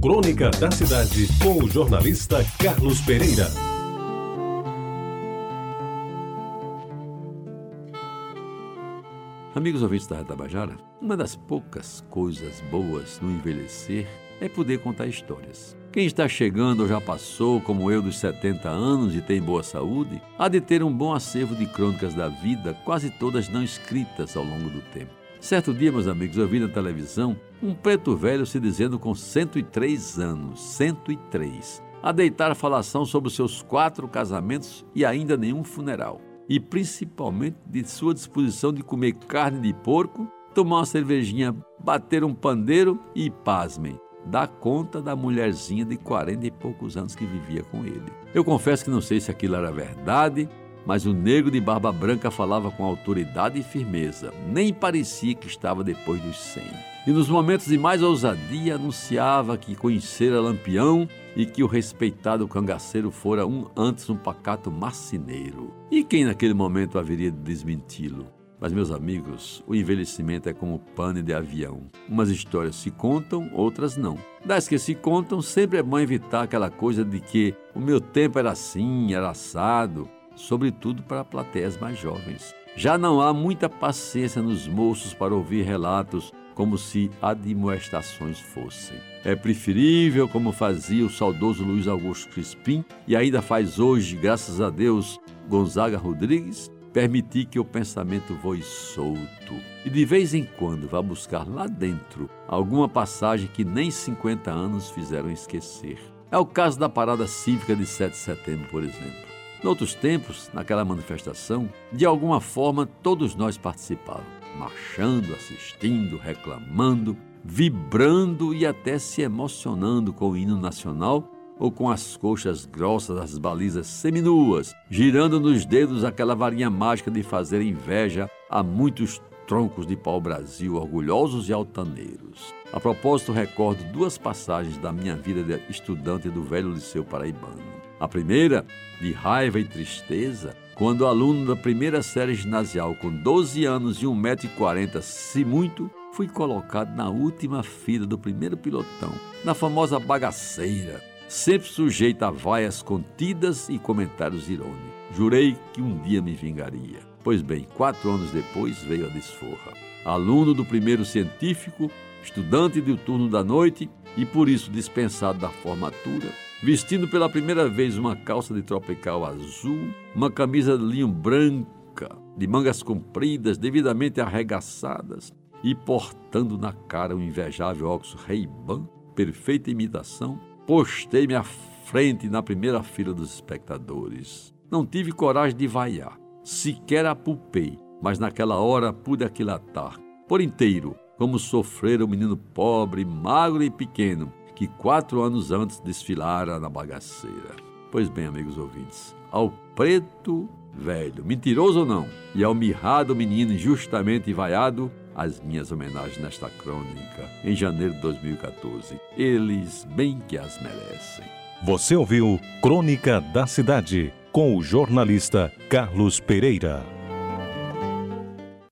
Crônica da Cidade, com o jornalista Carlos Pereira. Amigos ouvintes da Tabajara, uma das poucas coisas boas no envelhecer é poder contar histórias. Quem está chegando ou já passou, como eu, dos 70 anos e tem boa saúde, há de ter um bom acervo de crônicas da vida, quase todas não escritas ao longo do tempo. Certo dia, meus amigos, eu vi na televisão um preto velho se dizendo com 103 anos, 103, a deitar a falação sobre seus quatro casamentos e ainda nenhum funeral. E principalmente de sua disposição de comer carne de porco, tomar uma cervejinha, bater um pandeiro e, pasmem, dar conta da mulherzinha de 40 e poucos anos que vivia com ele. Eu confesso que não sei se aquilo era verdade mas o negro de barba branca falava com autoridade e firmeza, nem parecia que estava depois dos cem. E nos momentos de mais ousadia anunciava que conhecera Lampião e que o respeitado cangaceiro fora um antes um pacato marceneiro. E quem naquele momento haveria de desmenti-lo? Mas, meus amigos, o envelhecimento é como pane de avião. Umas histórias se contam, outras não. Das que se contam, sempre é bom evitar aquela coisa de que o meu tempo era assim, era assado sobretudo para plateias mais jovens. Já não há muita paciência nos moços para ouvir relatos como se admoestações fossem. É preferível, como fazia o saudoso Luiz Augusto Crispim e ainda faz hoje, graças a Deus, Gonzaga Rodrigues, permitir que o pensamento voe solto e de vez em quando vá buscar lá dentro alguma passagem que nem 50 anos fizeram esquecer. É o caso da parada cívica de 7 de setembro, por exemplo. Noutros tempos, naquela manifestação, de alguma forma todos nós participávamos, marchando, assistindo, reclamando, vibrando e até se emocionando com o hino nacional ou com as coxas grossas das balizas seminuas, girando nos dedos aquela varinha mágica de fazer inveja a muitos troncos de pau-brasil orgulhosos e altaneiros. A propósito, recordo duas passagens da minha vida de estudante do velho Liceu Paraibano. A primeira, de raiva e tristeza, quando aluno da primeira série ginasial com 12 anos e 1,40m, se muito, fui colocado na última fila do primeiro pilotão, na famosa bagaceira, sempre sujeito a vaias contidas e comentários irônicos. Jurei que um dia me vingaria. Pois bem, quatro anos depois veio a desforra. Aluno do primeiro científico, estudante do turno da noite e por isso dispensado da formatura, vestindo pela primeira vez uma calça de tropical azul, uma camisa de linho branca, de mangas compridas, devidamente arregaçadas, e portando na cara um invejável óculos Ray-Ban, perfeita imitação, postei-me à frente na primeira fila dos espectadores. Não tive coragem de vaiar, sequer apupei, mas naquela hora pude aquilatar, por inteiro, como sofrera o menino pobre, magro e pequeno, que quatro anos antes desfilara na bagaceira. Pois bem, amigos ouvintes, ao preto velho, mentiroso ou não, e ao mirrado menino injustamente vaiado, as minhas homenagens nesta crônica, em janeiro de 2014. Eles bem que as merecem. Você ouviu Crônica da Cidade, com o jornalista Carlos Pereira.